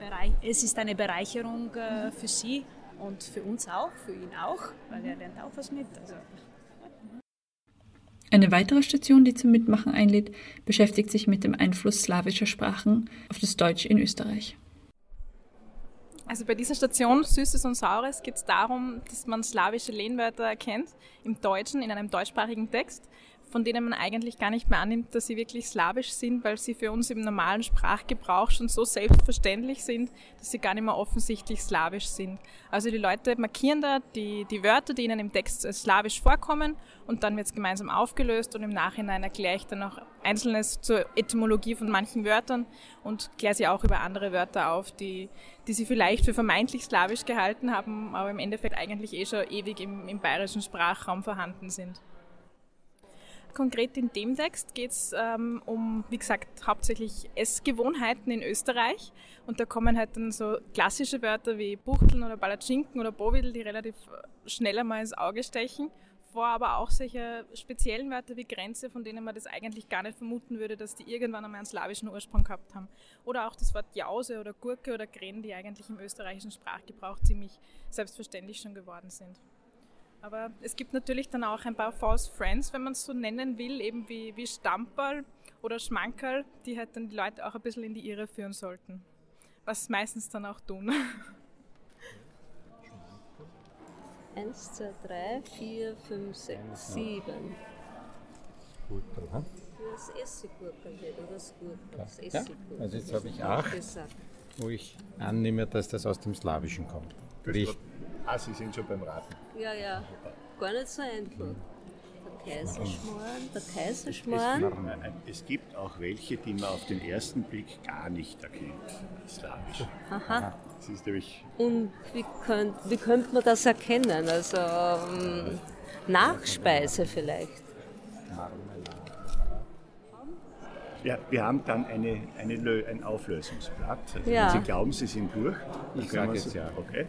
es ist eine Bereicherung äh, für sie und für uns auch, für ihn auch, weil er lernt auch was mit. Also.
Eine weitere Station, die zum Mitmachen einlädt, beschäftigt sich mit dem Einfluss slawischer Sprachen auf das Deutsch in Österreich.
Also bei dieser Station Süßes und Saures geht es darum, dass man slawische Lehnwörter erkennt im Deutschen, in einem deutschsprachigen Text von denen man eigentlich gar nicht mehr annimmt, dass sie wirklich slawisch sind, weil sie für uns im normalen Sprachgebrauch schon so selbstverständlich sind, dass sie gar nicht mehr offensichtlich slawisch sind. Also die Leute markieren da die, die Wörter, die ihnen im Text slawisch vorkommen und dann wird es gemeinsam aufgelöst und im Nachhinein erkläre ich dann auch Einzelnes zur Etymologie von manchen Wörtern und kläre sie auch über andere Wörter auf, die, die sie vielleicht für vermeintlich slawisch gehalten haben, aber im Endeffekt eigentlich eh schon ewig im, im bayerischen Sprachraum vorhanden sind. Konkret in dem Text geht es ähm, um, wie gesagt, hauptsächlich Essgewohnheiten in Österreich. Und da kommen halt dann so klassische Wörter wie Buchteln oder Palatschinken oder Bovidel, die relativ schnell einmal ins Auge stechen. Vor aber auch solche speziellen Wörter wie Grenze, von denen man das eigentlich gar nicht vermuten würde, dass die irgendwann einmal einen slawischen Ursprung gehabt haben. Oder auch das Wort Jause oder Gurke oder Gren, die eigentlich im österreichischen Sprachgebrauch ziemlich selbstverständlich schon geworden sind. Aber es gibt natürlich dann auch ein paar False Friends, wenn man es so nennen will, eben wie, wie Stamperl oder Schmankerl, die halt dann die Leute auch ein bisschen in die Irre führen sollten. Was meistens dann auch tun.
Eins, zwei, drei, vier, fünf, sechs, sieben.
Gurkel, hm?
Das Essiggurkel oder das Gurkel. Das
Essiggurkel. Ja, also jetzt habe ich acht, wo ich annehme, dass das aus dem Slawischen kommt. Richtig.
Ah, Sie sind schon beim Raten.
Ja, ja. Gar nicht so einfach. Der Kaiserschmarrn, der Kaiserschmarrn.
Es, es gibt auch welche, die man auf den ersten Blick gar nicht erkennt. Slawisch.
Aha.
Das ist nämlich
Und wie könnte wie könnt man das erkennen? Also ähm, Nachspeise vielleicht.
Ja, wir haben dann eine, eine ein Auflösungsblatt. Also
Ja.
Wenn Sie glauben, Sie sind durch, dann
Ich
können
sag
wir
jetzt
so-
ja.
Okay.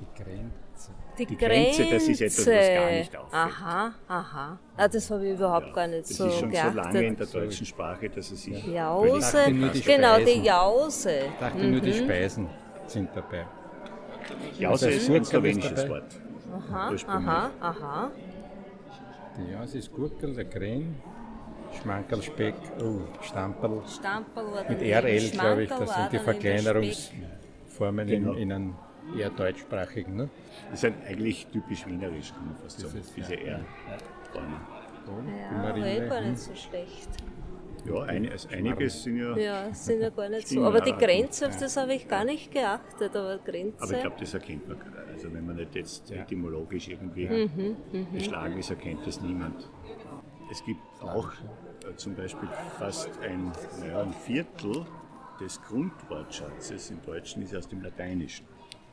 Die Grenze.
Die,
Die Grenze, das ist etwas, was gar nicht auffällt.
Aha, aha. Ah, das habe ich überhaupt gar nicht
Das
so
ist schon
geachtet.
so lange in der deutschen Sprache, dass es sich
Jause,
die
genau, die. Jause.
Ich dachte nur, die
Mhm.
Speisen sind dabei.
Jause ist ein slowenisches. Wort.
Aha, aha, aha.
Die Jause ist Gurkel, der Gren, Schmankerl, Speck, oh,
war
Mit RL, glaube ich, das sind die Verkleinerungsformen in,
Genau.
in einem eher deutschsprachigen. Ne?
Das ist ein eigentlich typisch wienerisch, kann man fast sagen. Diese R.
Ja, aber eh gar nicht so schlecht.
Ja, ein, also einiges sind ja.
Ja, sind ja gar nicht so. Aber die
ja.
Grenze, auf das habe ich gar nicht geachtet. Aber Grenze.
Aber ich glaube, das erkennt man gerade. Also wenn man nicht jetzt etymologisch irgendwie
Mhm, mhm.
beschlagen ist, erkennt das niemand. Es gibt auch zum Beispiel fast ein, naja, ein Viertel des Grundwortschatzes im Deutschen ist aus dem Lateinischen.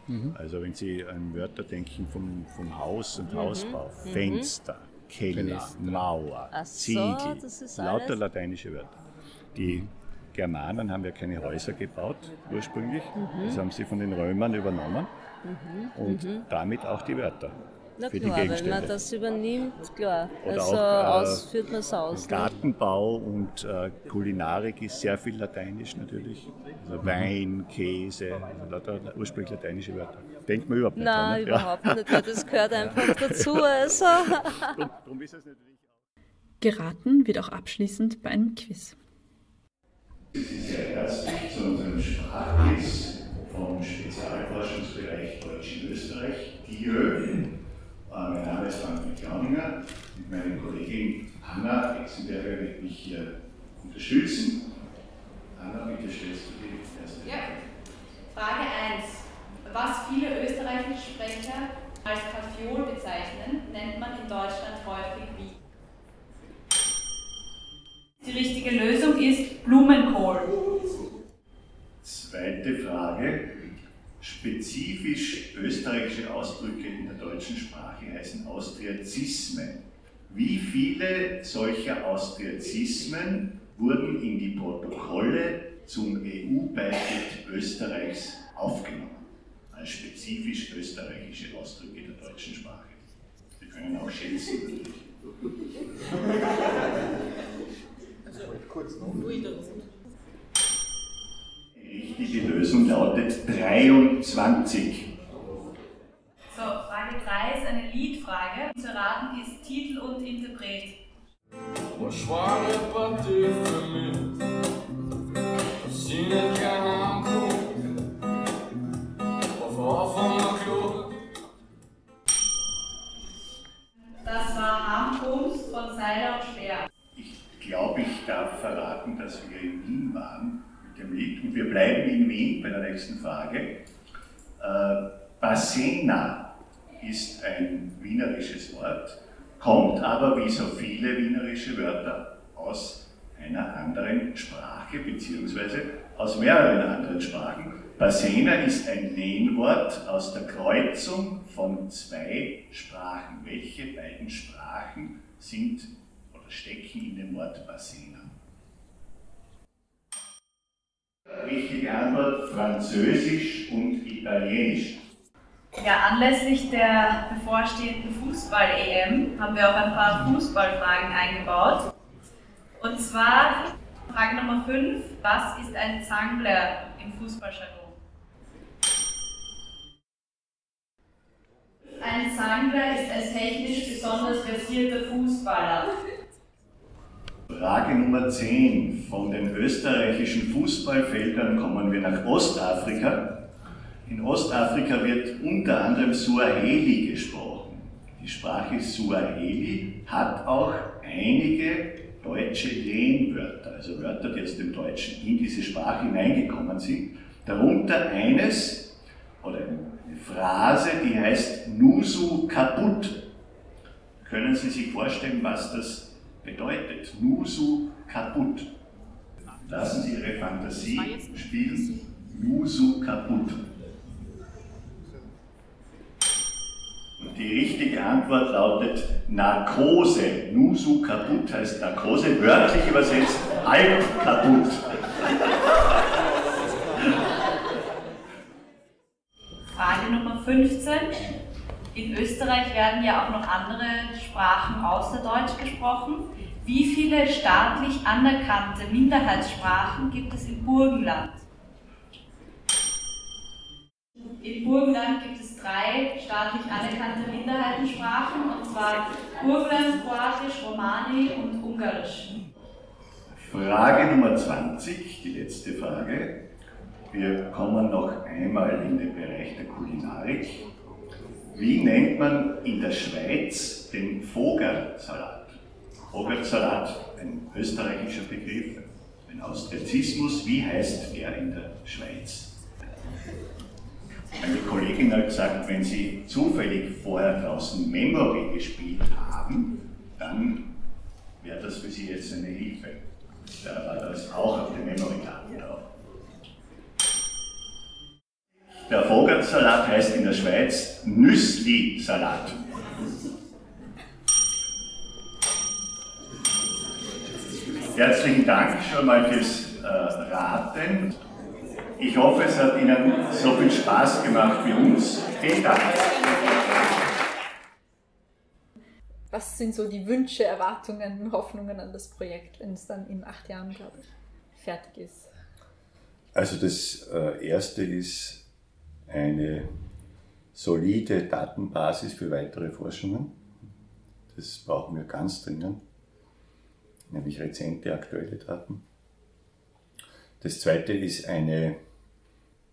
Mhm.
Also wenn Sie an Wörter denken vom, vom Haus und
Mhm,
Hausbau,
mhm.
Fenster, Keller,
Fenster.
Mauer,
Ach so,
Ziegel,
ist
lauter lateinische Wörter. Die Germanen haben ja keine Häuser gebaut ursprünglich,
Mhm.
das haben sie von den Römern übernommen
Mhm,
und
mhm.
damit auch die Wörter
Na
für die
klar, wenn man das übernimmt, klar.
Oder
also
auch, äh,
ausführt man es aus. ne?
Gartenbau und äh, Kulinarik ist sehr viel lateinisch natürlich. Also Wein, Käse, also lauter ursprünglich lateinische Wörter. Denkt man überhaupt nicht
Nein,
dran. ne?
überhaupt nicht. weil Das gehört einfach dazu. Also.
Drum, drum ist es natürlich
Geraten wird auch abschließend bei einem Quiz.
Sehr herzlich zu unserem Sprachquiz vom Spezialforschungsbereich Deutsch in Österreich, DIÖ. Äh, Mein Name ist Frank Klauninger. Mit meiner Kollegin Anna Exenberger wird mich hier unterstützen. Anna, bitte stellst du die erste
Ja. Frage 1. Was viele österreichische Sprecher als Kaffeol bezeichnen, nennt man in Deutschland häufig wie? Die richtige Lösung ist Blumenkohl.
Zweite Frage. Spezifisch österreichische Ausdrücke in der deutschen Sprache heißen Austriazismen. Wie viele solcher Austriazismen wurden in die Protokolle zum EU-Beitritt Österreichs aufgenommen? Als spezifisch österreichische Ausdrücke der deutschen Sprache. Sie können schätzen. Die richtige Lautet 23. bei der nächsten Frage. Äh, Basena ist ein wienerisches Wort, kommt aber wie so viele wienerische Wörter aus einer anderen Sprache beziehungsweise aus mehreren anderen Sprachen. Basena ist ein Lehnwort aus der Kreuzung von zwei Sprachen. Welche beiden Sprachen sind oder stecken in dem Wort Basena? Richtige Antwort Französisch und Italienisch.
Ja, anlässlich der bevorstehenden Fußball-EM haben wir auch ein paar Fußballfragen eingebaut. Und zwar Frage Nummer 5. Was ist ein Zangler im Fußballjargon? Ein Zangler ist ein technisch besonders versierter Fußballer.
Frage Nummer 10. Von den österreichischen Fußballfeldern kommen wir nach Ostafrika. In Ostafrika wird unter anderem Suaheli gesprochen. Die Sprache Suaheli hat auch einige deutsche Lehnwörter, also Wörter, die aus dem Deutschen in diese Sprache hineingekommen sind. Darunter eines oder eine Phrase, die heißt Nusu kaputt. Können Sie sich vorstellen, was das bedeutet? Nusu kaputt. Lassen Sie Ihre Fantasie spielen. Nusu kaputt. Und die richtige Antwort lautet Narkose. Nusu kaputt heißt Narkose, wörtlich übersetzt halb kaputt.
Frage Nummer 15. In Österreich werden ja auch noch andere Sprachen außer Deutsch gesprochen. Wie viele staatlich anerkannte Minderheitssprachen gibt es im Burgenland? Im Burgenland gibt es drei staatlich anerkannte Minderheitensprachen, und zwar Burgenland, Kroatisch, Romani und Ungarisch.
Frage Nummer 20, die letzte Frage. Wir kommen noch einmal in den Bereich der Kulinarik. Wie nennt man in der Schweiz den Vogelsalat? Vogelsalat, ein österreichischer Begriff, ein Austriazismus. Wie heißt der in der Schweiz? Meine Kollegin hat gesagt, wenn Sie zufällig vorher draußen Memory gespielt haben, dann wäre das für Sie jetzt eine Hilfe. Da war das auch auf der Memory-Karte drauf. Der Vogelsalat heißt in der Schweiz Nüssli-Salat. Herzlichen Dank schon mal fürs äh, Raten. Ich hoffe, es hat Ihnen so viel Spaß gemacht wie uns. Vielen Dank.
Was sind so die Wünsche, Erwartungen, Hoffnungen an das Projekt, wenn es dann in acht Jahren, glaube ich, fertig ist?
Also das äh, Erste ist eine solide Datenbasis für weitere Forschungen. Das brauchen wir ganz dringend, nämlich rezente aktuelle Daten. Das Zweite ist eine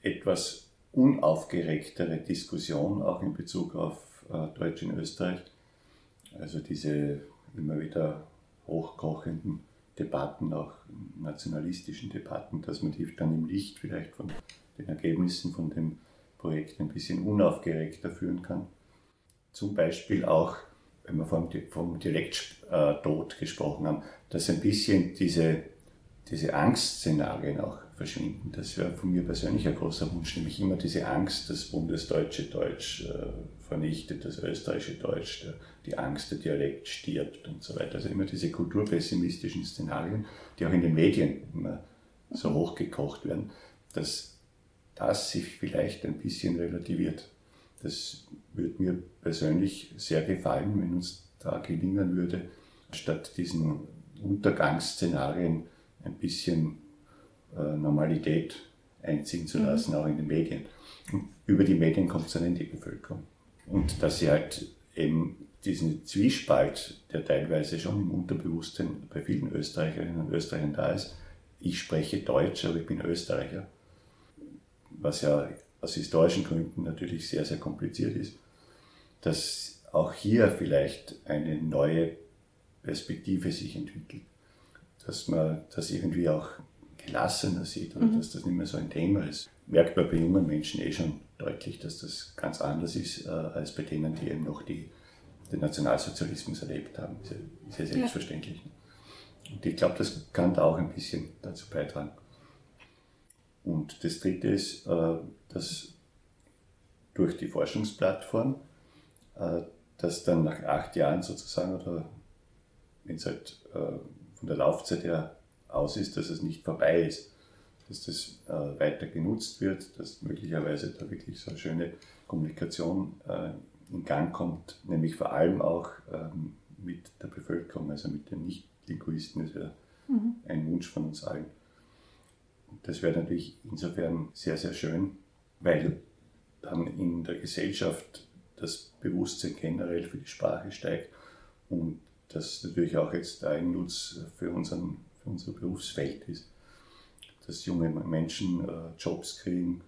etwas unaufgeregtere Diskussion, auch in Bezug auf äh, Deutsch in Österreich. Also diese immer wieder hochkochenden Debatten, auch nationalistischen Debatten, dass man die dann im Licht vielleicht von den Ergebnissen von dem Projekt ein bisschen unaufgeregter führen kann. Zum Beispiel auch, wenn wir vom, vom Direkttod gesprochen haben, dass ein bisschen diese, diese Angstszenarien auch verschwinden. Das wäre von mir persönlich ein großer Wunsch, nämlich immer diese Angst, das bundesdeutsche Deutsch äh, vernichtet, das österreichische Deutsch, der, die Angst, der Dialekt stirbt und so weiter. Also immer diese kulturpessimistischen Szenarien, die auch in den Medien immer so hochgekocht werden, dass das sich vielleicht ein bisschen relativiert. Das würde mir persönlich sehr gefallen, wenn uns da gelingen würde, statt diesen Untergangsszenarien ein bisschen äh, Normalität einziehen zu lassen, mhm. auch in den Medien. Und über die Medien kommt es dann in die Bevölkerung. Und dass sie halt eben diesen Zwiespalt, der teilweise schon im Unterbewusstsein bei vielen Österreicherinnen und Österreichern da ist, ich spreche Deutsch, aber ich bin Österreicher, was ja aus historischen Gründen natürlich sehr, sehr kompliziert ist, dass auch hier vielleicht eine neue Perspektive sich entwickelt, dass man das irgendwie auch gelassener sieht oder mhm. dass das nicht mehr so ein Thema ist. Merkt man bei jungen Menschen eh schon deutlich, dass das ganz anders ist äh, als bei denen, die eben noch die, den Nationalsozialismus erlebt haben. Ist ja, ist ja selbstverständlich. Ja. Und ich glaube, das kann da auch ein bisschen dazu beitragen. Und das Dritte ist, äh, dass durch die Forschungsplattform, äh, dass dann nach acht Jahren sozusagen, oder wenn es halt äh, von der Laufzeit her aus ist, dass es nicht vorbei ist, dass das weiter genutzt wird, dass möglicherweise da wirklich so eine schöne Kommunikation in Gang kommt, nämlich vor allem auch ähm, mit der Bevölkerung, also mit den Nicht-Linguisten. Das wäre mhm. ein Wunsch von uns allen. Das wäre natürlich insofern sehr, sehr schön, weil dann in der Gesellschaft das Bewusstsein generell für die Sprache steigt und das natürlich auch jetzt ein Nutz für, unseren, für unser Berufsfeld ist. Dass junge Menschen äh, Jobs kriegen,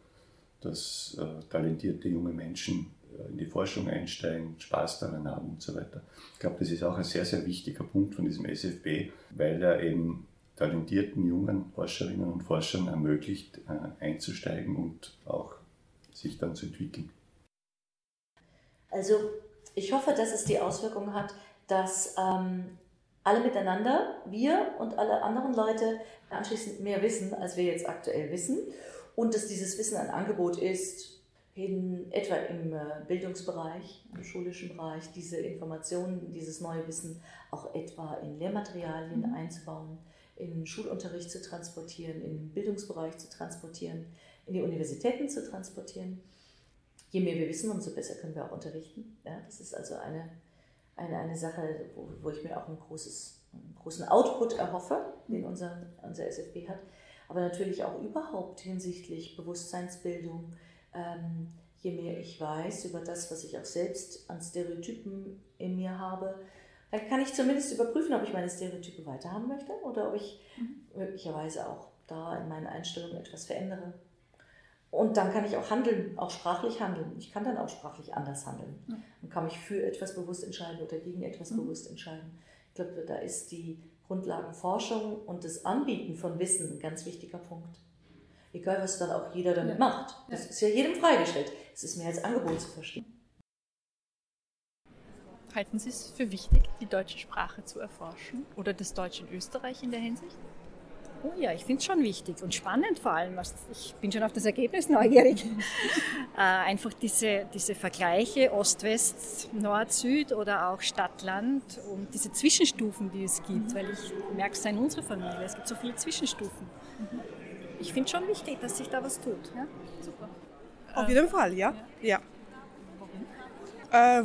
dass äh, talentierte junge Menschen äh, in die Forschung einsteigen, Spaß daran haben und so weiter. Ich glaube, das ist auch ein sehr, sehr wichtiger Punkt von diesem SFB, weil er eben talentierten jungen Forscherinnen und Forschern ermöglicht, äh, einzusteigen und auch sich dann zu entwickeln.
Also ich hoffe, dass es die Auswirkung hat, dass ähm, alle miteinander, wir und alle anderen Leute anschließend mehr wissen, als wir jetzt aktuell wissen und dass dieses Wissen ein Angebot ist, in etwa im äh, Bildungsbereich, im schulischen Bereich, diese Informationen, dieses neue Wissen auch etwa in Lehrmaterialien mhm. einzubauen in Schulunterricht zu transportieren, im Bildungsbereich zu transportieren, in die Universitäten zu transportieren. Je mehr wir wissen, umso besser können wir auch unterrichten. Ja, das ist also eine, eine, eine Sache, wo, wo ich mir auch ein großes, einen großen Output erhoffe, den unser, unser SFB hat. Aber natürlich auch überhaupt hinsichtlich Bewusstseinsbildung. Ähm, je mehr ich weiß über das, was ich auch selbst an Stereotypen in mir habe, dann kann ich zumindest überprüfen, ob ich meine Stereotype weiterhaben möchte oder ob ich mhm. möglicherweise auch da in meinen Einstellungen etwas verändere. Und dann kann ich auch handeln, auch sprachlich handeln. Ich kann dann auch sprachlich anders handeln ja. und kann mich für etwas bewusst entscheiden oder gegen etwas mhm. bewusst entscheiden. Ich glaube, da ist die Grundlagenforschung und das Anbieten von Wissen ein ganz wichtiger Punkt. Egal, was dann auch jeder damit ja. macht. Das ja. ist ja jedem freigestellt. Es ist mehr als Angebot zu verstehen.
Halten Sie es für wichtig, die deutsche Sprache zu erforschen oder das Deutsche in Österreich in der Hinsicht?
Oh ja, ich finde es schon wichtig und spannend vor allem. Ich bin schon auf das Ergebnis neugierig. äh, einfach diese, diese Vergleiche Ost-West, Nord-Süd oder auch Stadt-Land und diese Zwischenstufen, die es gibt, mhm. weil ich merke es in unserer Familie, es gibt so viele Zwischenstufen. Mhm. Ich finde es schon wichtig, dass sich da was tut. Ja?
Super. Auf jeden Fall, ja. ja. ja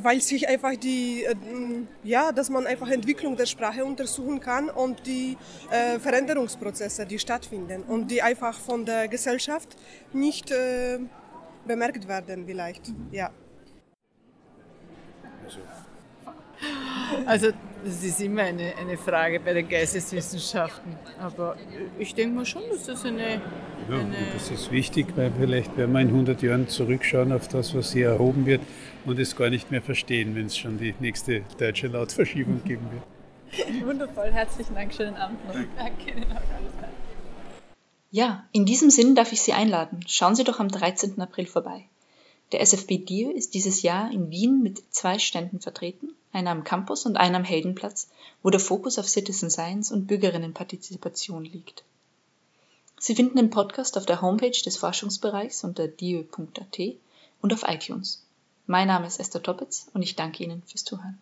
weil sich einfach die, äh, ja, dass man einfach Entwicklung der Sprache untersuchen kann und die äh, Veränderungsprozesse, die stattfinden und die einfach von der Gesellschaft nicht äh, bemerkt werden vielleicht, ja.
Also das ist immer eine, eine Frage bei den Geisteswissenschaften. Aber ich denke mal schon, dass das eine,
ja, eine das ist wichtig, weil vielleicht werden wir in 100 Jahren zurückschauen auf das, was hier erhoben wird und es gar nicht mehr verstehen, wenn es schon die nächste deutsche Lautverschiebung geben wird.
Wundervoll, herzlichen Dank, schönen Abend noch. Danke. Ja, in diesem Sinn darf ich Sie einladen. Schauen Sie doch am 13. April vorbei. Der SFB DIR ist dieses Jahr in Wien mit zwei Ständen vertreten einer am Campus und einer am Heldenplatz, wo der Fokus auf Citizen Science und Bürgerinnenpartizipation liegt. Sie finden den Podcast auf der Homepage des Forschungsbereichs unter dio.at und auf iTunes. Mein Name ist Esther Toppitz und ich danke Ihnen fürs Zuhören.